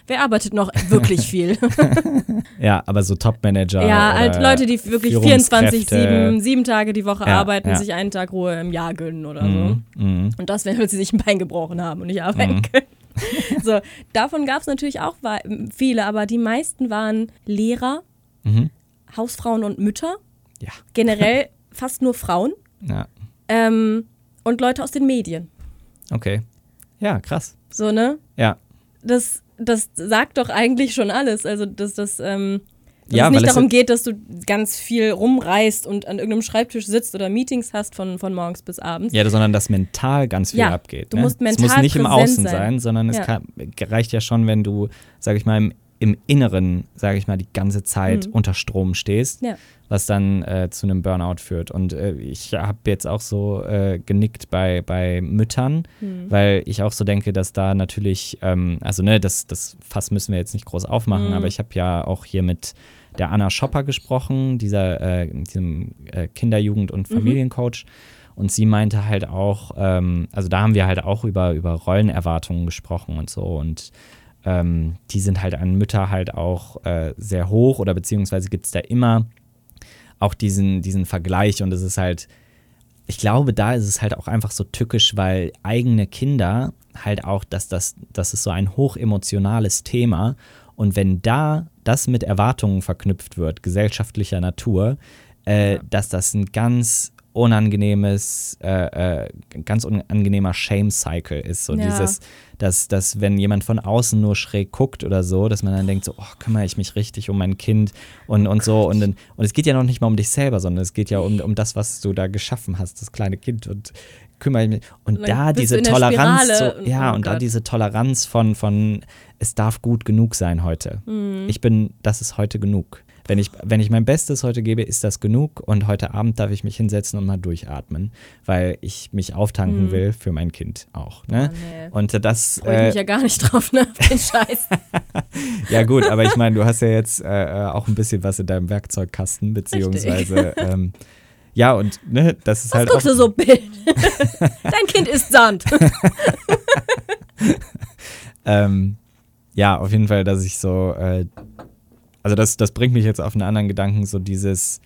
Wer arbeitet noch wirklich [LAUGHS] viel? Ja, aber so Top-Manager. ja, halt Leute, die wirklich Führungskräfte. 24, 7, sieben Tage die Woche Ja, arbeiten, ja. sich einen Tag Ruhe im Jahr gönnen oder Mhm, mhm. so. Und das, wenn sie sich ein Bein gebrochen haben und nicht arbeiten können. so, davon gab es natürlich auch viele, aber die meisten waren Lehrer, Mhm. Hausfrauen und Mütter. Ja. Generell [LAUGHS] fast nur Frauen. Ja, Ähm, und Leute aus den Medien. okay. Ja, krass. So, ne? Ja. Das, das sagt doch eigentlich schon alles. Also, dass das. Ähm, dass Ja, es nicht es darum geht, dass du ganz viel rumreist und an irgendeinem Schreibtisch sitzt oder Meetings hast von, von morgens bis abends. Ja, sondern dass mental ganz viel Ja, abgeht. du ne? musst Es muss mental nicht im Außen sein. sein, sondern es Ja. kann, reicht ja schon, wenn du, sag ich mal, im, im Inneren, sag ich mal, die ganze Zeit Mhm. unter Strom stehst, Ja. was dann äh, zu einem Burnout führt. Und äh, ich habe jetzt auch so äh, genickt bei, bei Müttern, Mhm. weil ich auch so denke, dass da natürlich, ähm, also ne, das, das Fass müssen wir jetzt nicht groß aufmachen, Mhm. aber ich habe ja auch hier mit der Anna Schopper gesprochen, dieser äh, diesem äh, Kinder-, Jugend- und Mhm. Familiencoach. Und sie meinte halt auch, ähm, also da haben wir halt auch über, über Rollenerwartungen gesprochen und so. Und ähm, die sind halt an Mütter halt auch äh, sehr hoch oder beziehungsweise gibt es da immer auch diesen, diesen Vergleich und es ist halt, ich glaube, da ist es halt auch einfach so tückisch, weil eigene Kinder halt auch, dass das, das ist so ein hochemotionales Thema und wenn da das mit Erwartungen verknüpft wird, gesellschaftlicher Natur, äh, dass das ein ganz unangenehmes, äh, äh, ganz unangenehmer Shame-Cycle ist. So Ja. dieses, dass, dass wenn jemand von außen nur schräg guckt oder so, dass man dann denkt, so, oh, kümmere ich mich richtig um mein Kind und, und so. Und, dann, und es geht ja noch nicht mal um dich selber, sondern es geht ja um, um das, was du da geschaffen hast, das kleine Kind. Und kümmere ich mich. Und, Und da diese Toleranz, Spirale so, ja, oh und da Gott. diese Toleranz von, von es darf gut genug sein heute. Mhm. Ich bin, das ist heute genug. Wenn ich, wenn ich mein Bestes heute gebe, ist das genug und heute Abend darf ich mich hinsetzen und mal durchatmen, weil ich mich auftanken Mhm. will für mein Kind auch. Ne? nee. Und das, Freue ich äh, mich ja gar nicht drauf, ne? [LAUGHS] Den Scheiß. [LAUGHS] ja gut, aber ich meine, du hast ja jetzt äh, äh, auch ein bisschen was in deinem Werkzeugkasten, beziehungsweise, ähm, ja und ne, das ist Was halt guckst auch, du so Bild? [LAUGHS] Dein Kind ist Sand. ähm, ja, auf jeden Fall, dass ich so, äh, also das, das bringt mich jetzt auf einen anderen Gedanken, so dieses,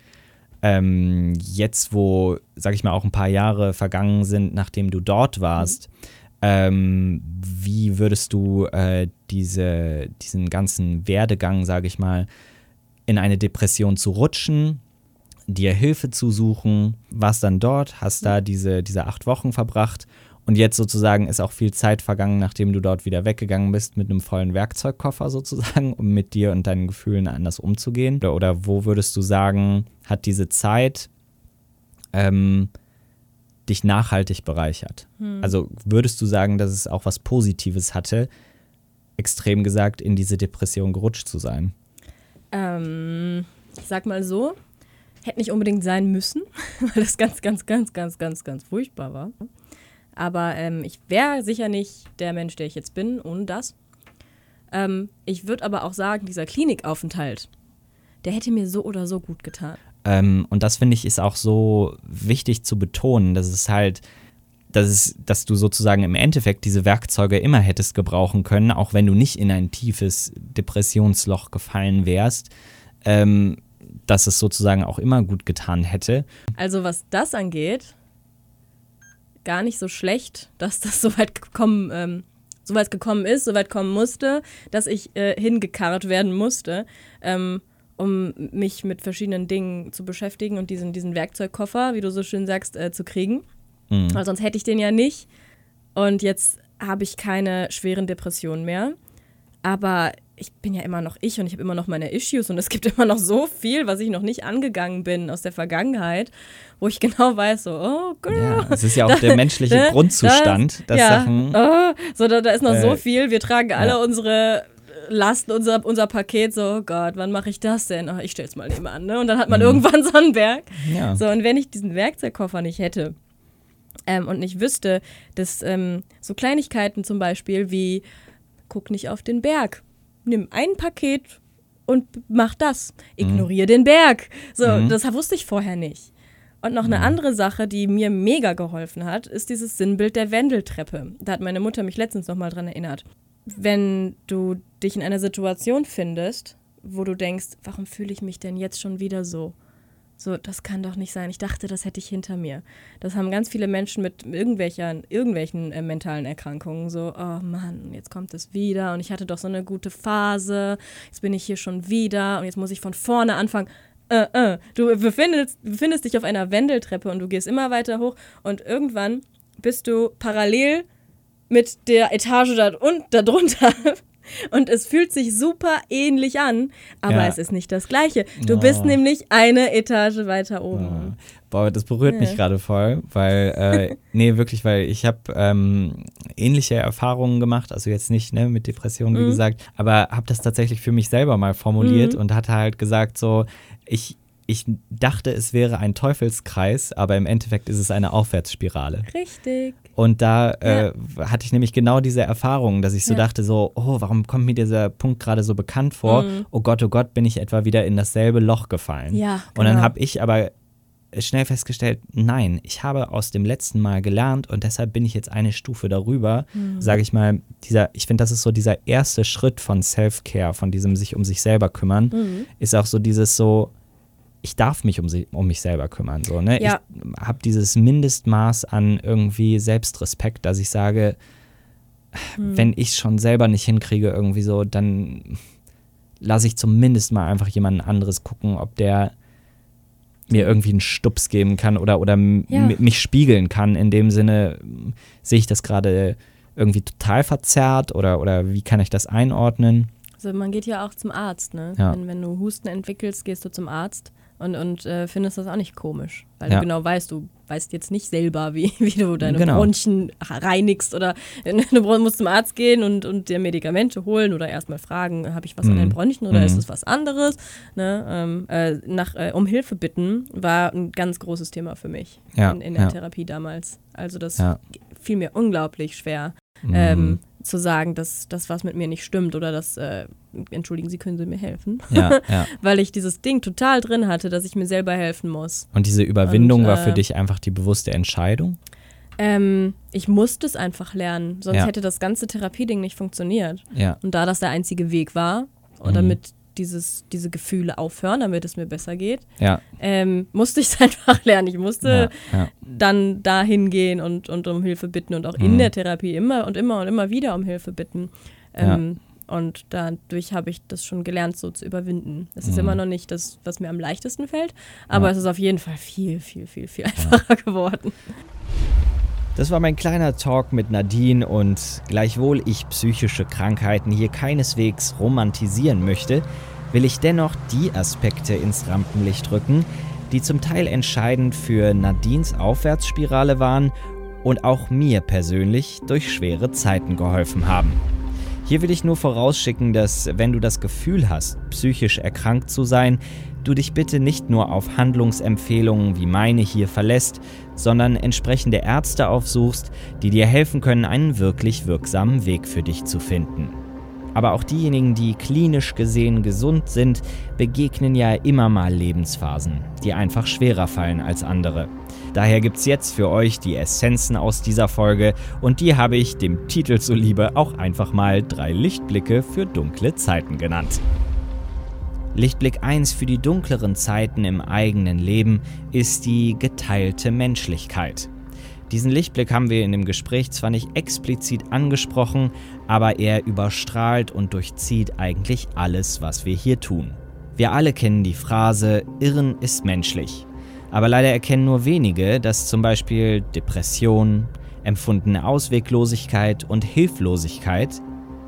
ähm, jetzt wo, sag ich mal, auch ein paar Jahre vergangen sind, nachdem du dort warst, ähm, wie würdest du äh, diese, diesen ganzen Werdegang, sage ich mal, in eine Depression zu rutschen, dir Hilfe zu suchen, warst dann dort, hast da diese, diese acht Wochen verbracht und jetzt sozusagen ist auch viel Zeit vergangen, nachdem du dort wieder weggegangen bist, mit einem vollen Werkzeugkoffer sozusagen, [LAUGHS] um mit dir und deinen Gefühlen anders umzugehen? Oder, oder wo würdest du sagen, hat diese Zeit ähm, dich nachhaltig bereichert? Also würdest du sagen, dass es auch was Positives hatte, extrem gesagt, in diese Depression gerutscht zu sein? ähm, ich sag mal so, hätte nicht unbedingt sein müssen, [LAUGHS] weil das ganz, ganz, ganz, ganz, ganz, ganz furchtbar war. Aber ähm, ich wäre sicher nicht der Mensch, der ich jetzt bin, ohne das. Ähm, ich würde aber auch sagen, dieser Klinikaufenthalt, der hätte mir so oder so gut getan. Ähm, und das finde ich ist auch so wichtig zu betonen, dass es halt, dass, es, dass du sozusagen im Endeffekt diese Werkzeuge immer hättest gebrauchen können, auch wenn du nicht in ein tiefes Depressionsloch gefallen wärst, ähm, dass es sozusagen auch immer gut getan hätte. Also was das angeht, gar nicht so schlecht, dass das so weit gekommen, ähm, so weit gekommen ist, so weit kommen musste, dass ich äh, hingekarrt werden musste, ähm, um mich mit verschiedenen Dingen zu beschäftigen und diesen, diesen Werkzeugkoffer, wie du so schön sagst, äh, zu kriegen. Mhm. Weil sonst hätte ich den ja nicht. Und jetzt habe ich keine schweren Depressionen mehr. Aber ich bin ja immer noch ich und ich habe immer noch meine Issues und es gibt immer noch so viel, was ich noch nicht angegangen bin aus der Vergangenheit, wo ich [LAUGHS] genau weiß, so, oh, girl. Ja, es ist ja auch der menschliche Da- [LAUGHS] Grundzustand, dass ja, Sachen. oh, so, da, da ist noch so Äh, viel. Wir tragen alle ja. unsere Lasten, unser, unser Paket, so, oh Gott, wann mache ich das denn? Oh, ich stell's mal nebenan, ne? Und dann hat man Mhm. irgendwann so einen Berg. Ja. So, und wenn ich diesen Werkzeugkoffer nicht hätte ähm, und nicht wüsste, dass ähm, so Kleinigkeiten zum Beispiel wie, guck nicht auf den Berg, nimm ein Paket und mach das, ignoriere den Berg. So, Mhm. das wusste ich vorher nicht. Und noch eine andere Sache, die mir mega geholfen hat, ist dieses Sinnbild der Wendeltreppe. Da hat meine Mutter mich letztens noch mal dran erinnert. wenn du dich in einer Situation findest, wo du denkst, warum fühle ich mich denn jetzt schon wieder so? So, das kann doch nicht sein. Ich dachte, das hätte ich hinter mir. Das haben ganz viele Menschen mit irgendwelchen, irgendwelchen äh, mentalen Erkrankungen. So, oh Mann, jetzt kommt es wieder und ich hatte doch so eine gute Phase. Jetzt bin ich hier schon wieder und jetzt muss ich von vorne anfangen. Äh, äh. Du befindest, befindest dich auf einer Wendeltreppe und du gehst immer weiter hoch und irgendwann bist du parallel mit der Etage da und darunter [LAUGHS] und es fühlt sich super ähnlich an, aber ja. es ist nicht das Gleiche. Du oh. bist nämlich eine Etage weiter oben. Oh. Boah, das berührt ja. mich gerade voll, weil, äh, [LAUGHS] nee, wirklich, weil ich habe ähm, ähnliche Erfahrungen gemacht, also jetzt nicht ne, mit Depressionen, wie mhm. gesagt, aber habe das tatsächlich für mich selber mal formuliert mhm. und hatte halt gesagt, so, ich, ich dachte, es wäre ein Teufelskreis, aber im Endeffekt ist es eine Aufwärtsspirale. Richtig. Und da äh, hatte ich nämlich genau diese Erfahrung, dass ich so ja. dachte, so, oh, warum kommt mir dieser Punkt gerade so bekannt vor? Mhm. Oh Gott, oh Gott, bin ich etwa wieder in dasselbe Loch gefallen. Ja, genau. Und dann genau. habe ich aber schnell festgestellt, nein, ich habe aus dem letzten Mal gelernt und deshalb bin ich jetzt eine Stufe darüber, mhm. sage ich mal, dieser, ich finde, das ist so dieser erste Schritt von Self-Care, von diesem sich um sich selber kümmern, mhm. ist auch so dieses so, ich darf mich um, sie, um mich selber kümmern. So, ne? Ja. Ich habe dieses Mindestmaß an irgendwie Selbstrespekt, dass ich sage, hm. wenn ich es schon selber nicht hinkriege, irgendwie so, dann lasse ich zumindest mal einfach jemanden anderes gucken, ob der mir irgendwie einen Stups geben kann oder, oder ja. mich spiegeln kann. In dem Sinne, sehe ich das gerade irgendwie total verzerrt oder, oder wie kann ich das einordnen? Also man geht ja auch zum Arzt, ne? Ja. Wenn, wenn du Husten entwickelst, gehst du zum Arzt und, und äh, findest das auch nicht komisch, weil ja. du genau weißt, du weißt jetzt nicht selber, wie, [LAUGHS] wie du deine genau. Bronchien reinigst oder [LAUGHS] du musst zum Arzt gehen und, und dir Medikamente holen oder erstmal fragen, habe ich was mhm. an den Bronchien oder mhm. ist es was anderes? Ne? Ähm, äh, nach, äh, um Hilfe bitten war ein ganz großes Thema für mich ja. in, in, der ja. Therapie damals. Also das fiel mir unglaublich schwer. Mhm. Ähm, zu sagen, dass das was mit mir nicht stimmt oder dass, äh, entschuldigen Sie, können Sie mir helfen? Ja, [LAUGHS] ja. Weil ich dieses Ding total drin hatte, dass ich mir selber helfen muss. Und diese Überwindung Und, äh, war für äh, dich einfach die bewusste Entscheidung? Ähm, ich musste es einfach lernen, sonst ja. hätte das ganze Therapieding nicht funktioniert. Und da das der einzige Weg war, oder mhm. mit dieses, diese Gefühle aufhören, damit es mir besser geht, ja. ähm, musste ich es [LAUGHS] einfach lernen. Ich musste ja, ja. dann dahin gehen und, und um Hilfe bitten und auch mhm. in der Therapie immer und immer und immer wieder um Hilfe bitten. Ähm, und dadurch habe ich das schon gelernt, so zu überwinden. Das ist mhm. immer noch nicht das, was mir am leichtesten fällt, aber es ist auf jeden Fall viel, viel, viel, viel einfacher [LAUGHS] geworden. Das war mein kleiner Talk mit Nadine und gleichwohl ich psychische Krankheiten hier keineswegs romantisieren möchte, will ich dennoch die Aspekte ins Rampenlicht rücken, die zum Teil entscheidend für Nadines Aufwärtsspirale waren und auch mir persönlich durch schwere Zeiten geholfen haben. Hier will ich nur vorausschicken, dass wenn du das Gefühl hast, psychisch erkrankt zu sein, du dich bitte nicht nur auf Handlungsempfehlungen wie meine hier verlässt, sondern entsprechende Ärzte aufsuchst, die dir helfen können, einen wirklich wirksamen Weg für dich zu finden. Aber auch diejenigen, die klinisch gesehen gesund sind, begegnen ja immer mal Lebensphasen, die einfach schwerer fallen als andere. Daher gibt's jetzt für euch die Essenzen aus dieser Folge und die habe ich dem Titel zuliebe auch einfach mal drei Lichtblicke für dunkle Zeiten genannt. Lichtblick 1 für die dunkleren Zeiten im eigenen Leben ist die geteilte Menschlichkeit. Diesen Lichtblick haben wir in dem Gespräch zwar nicht explizit angesprochen, aber er überstrahlt und durchzieht eigentlich alles, was wir hier tun. Wir alle kennen die Phrase Irren ist menschlich. Aber leider erkennen nur wenige, dass zum Beispiel Depression, empfundene Ausweglosigkeit und Hilflosigkeit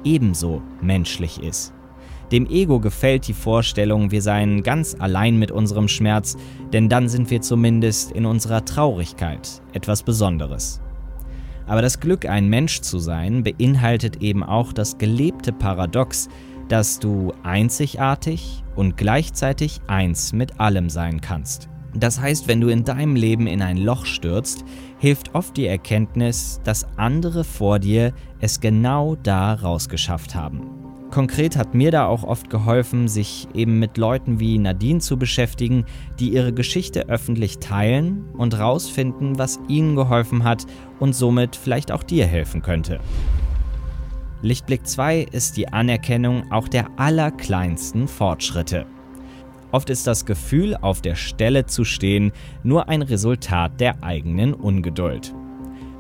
ebenso menschlich ist. Dem Ego gefällt die Vorstellung, wir seien ganz allein mit unserem Schmerz, denn dann sind wir zumindest in unserer Traurigkeit etwas Besonderes. Aber das Glück, ein Mensch zu sein, beinhaltet eben auch das gelebte Paradox, dass du einzigartig und gleichzeitig eins mit allem sein kannst. Das heißt, wenn du in deinem Leben in ein Loch stürzt, hilft oft die Erkenntnis, dass andere vor dir es genau da rausgeschafft haben. Konkret hat mir da auch oft geholfen, sich eben mit Leuten wie Nadine zu beschäftigen, die ihre Geschichte öffentlich teilen und rausfinden, was ihnen geholfen hat und somit vielleicht auch dir helfen könnte. Lichtblick 2 ist die Anerkennung auch der allerkleinsten Fortschritte. Oft ist das Gefühl, auf der Stelle zu stehen, nur ein Resultat der eigenen Ungeduld.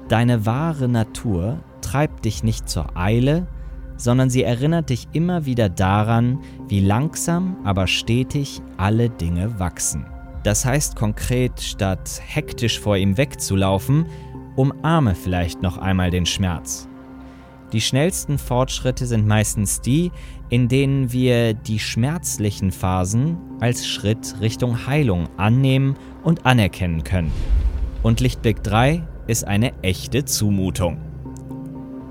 Deine wahre Natur treibt dich nicht zur Eile, sondern sie erinnert dich immer wieder daran, wie langsam, aber stetig alle Dinge wachsen. Das heißt konkret, statt hektisch vor ihm wegzulaufen, umarme vielleicht noch einmal den Schmerz. Die schnellsten Fortschritte sind meistens die, in denen wir die schmerzlichen Phasen als Schritt Richtung Heilung annehmen und anerkennen können. Und Lichtblick 3 ist eine echte Zumutung.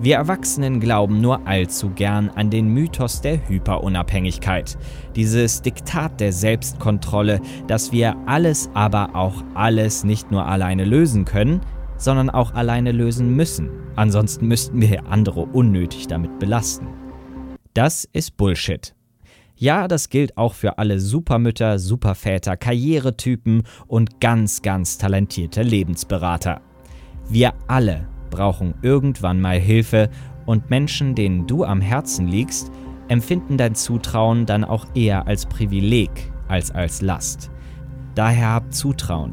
Wir Erwachsenen glauben nur allzu gern an den Mythos der Hyperunabhängigkeit, dieses Diktat der Selbstkontrolle, dass wir alles, aber auch alles nicht nur alleine lösen können, sondern auch alleine lösen müssen. Ansonsten müssten wir andere unnötig damit belasten. Das ist Bullshit. Ja, das gilt auch für alle Supermütter, Superväter, Karrieretypen und ganz, ganz talentierte Lebensberater. Wir alle brauchen irgendwann mal Hilfe und Menschen, denen du am Herzen liegst, empfinden dein Zutrauen dann auch eher als Privileg als als Last. Daher hab Zutrauen,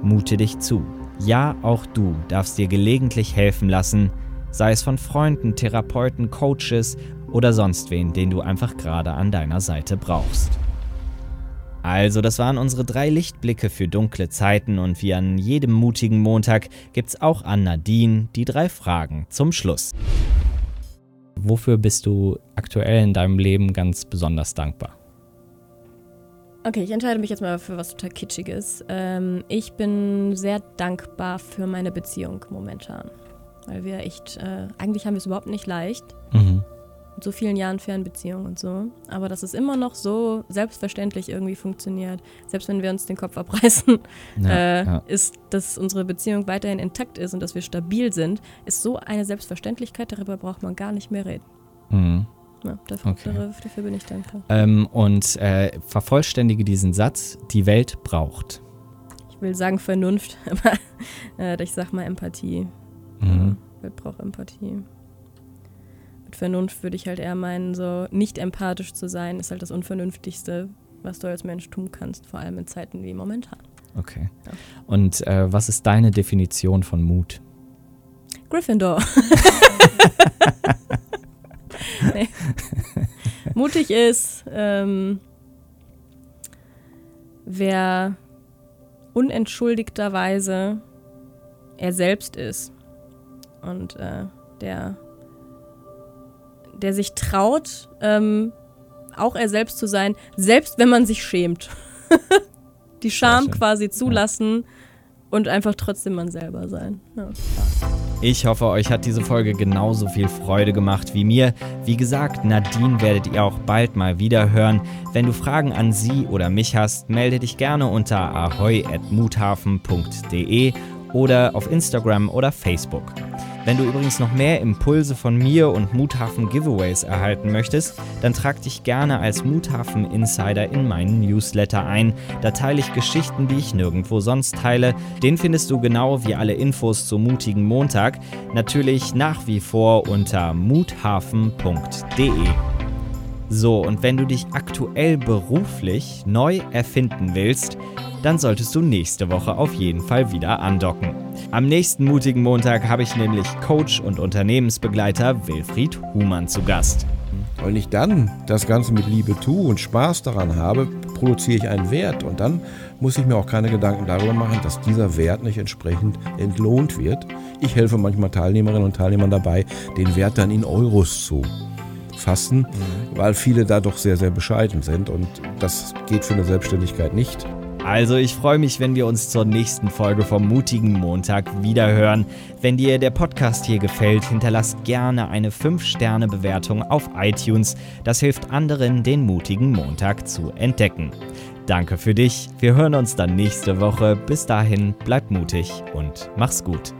mute dich zu. Ja, auch du darfst dir gelegentlich helfen lassen, sei es von Freunden, Therapeuten, Coaches oder sonst wen, den du einfach gerade an deiner Seite brauchst. Also, das waren unsere drei Lichtblicke für dunkle Zeiten und wie an jedem mutigen Montag gibt's auch an Nadine die drei Fragen zum Schluss. Wofür bist du aktuell in deinem Leben ganz besonders dankbar? Okay, ich entscheide mich jetzt mal für was total Kitschiges. Ähm, ich bin sehr dankbar für meine Beziehung momentan. Weil wir echt, äh, eigentlich haben wir es überhaupt nicht leicht. Mhm. Mit so vielen Jahren Fernbeziehung und so. Aber dass es immer noch so selbstverständlich irgendwie funktioniert, selbst wenn wir uns den Kopf abreißen, [LAUGHS] Ja, äh, ja. ist, dass unsere Beziehung weiterhin intakt ist und dass wir stabil sind, ist so eine Selbstverständlichkeit, darüber braucht man gar nicht mehr reden. Mhm. Ja, dafür, Okay. dafür, bin ich dankbar. Ähm, und äh, vervollständige diesen Satz, die Welt braucht. Ich will sagen Vernunft, [LAUGHS] aber äh, ich sag mal Empathie. Mhm. Die Welt braucht Empathie. Mit Vernunft würde ich halt eher meinen, so nicht empathisch zu sein, ist halt das Unvernünftigste, was du als Mensch tun kannst, vor allem in Zeiten wie momentan. Okay. Ja. Und äh, was ist deine Definition von Mut? Gryffindor. [LAUGHS] nee. Mutig ist, ähm, wer unentschuldigterweise er selbst ist und äh, der, der sich traut, ähm, auch er selbst zu sein, selbst wenn man sich schämt. [LAUGHS] Die Scham quasi zulassen und einfach trotzdem man selber sein. Ja. Ich hoffe, euch hat diese Folge genauso viel Freude gemacht wie mir. Wie gesagt, Nadine werdet ihr auch bald mal wieder hören. Wenn du Fragen an sie oder mich hast, melde dich gerne unter ahoi.muthafen.de oder auf Instagram oder Facebook. Wenn du übrigens noch mehr Impulse von mir und Muthafen Giveaways erhalten möchtest, dann trag dich gerne als Muthafen Insider in meinen Newsletter ein. Da teile ich Geschichten, die ich nirgendwo sonst teile. Den findest du genau wie alle Infos zum mutigen Montag natürlich nach wie vor unter muthafen.de. So, und wenn du dich aktuell beruflich neu erfinden willst, dann solltest du nächste Woche auf jeden Fall wieder andocken. Am nächsten mutigen Montag habe ich nämlich Coach und Unternehmensbegleiter Wilfried Humann zu Gast. Weil ich dann das Ganze mit Liebe tue und Spaß daran habe, produziere ich einen Wert. Und dann muss ich mir auch keine Gedanken darüber machen, dass dieser Wert nicht entsprechend entlohnt wird. Ich helfe manchmal Teilnehmerinnen und Teilnehmern dabei, den Wert dann in Euros zu fassen, weil viele da doch sehr, sehr bescheiden sind. Und das geht für eine Selbstständigkeit nicht. Also ich freue mich, wenn wir uns zur nächsten Folge vom mutigen Montag wiederhören. Wenn dir der Podcast hier gefällt, hinterlass gerne eine 5-Sterne-Bewertung auf iTunes. Das hilft anderen, den mutigen Montag zu entdecken. Danke für dich. Wir hören uns dann nächste Woche. Bis dahin, bleib mutig und mach's gut.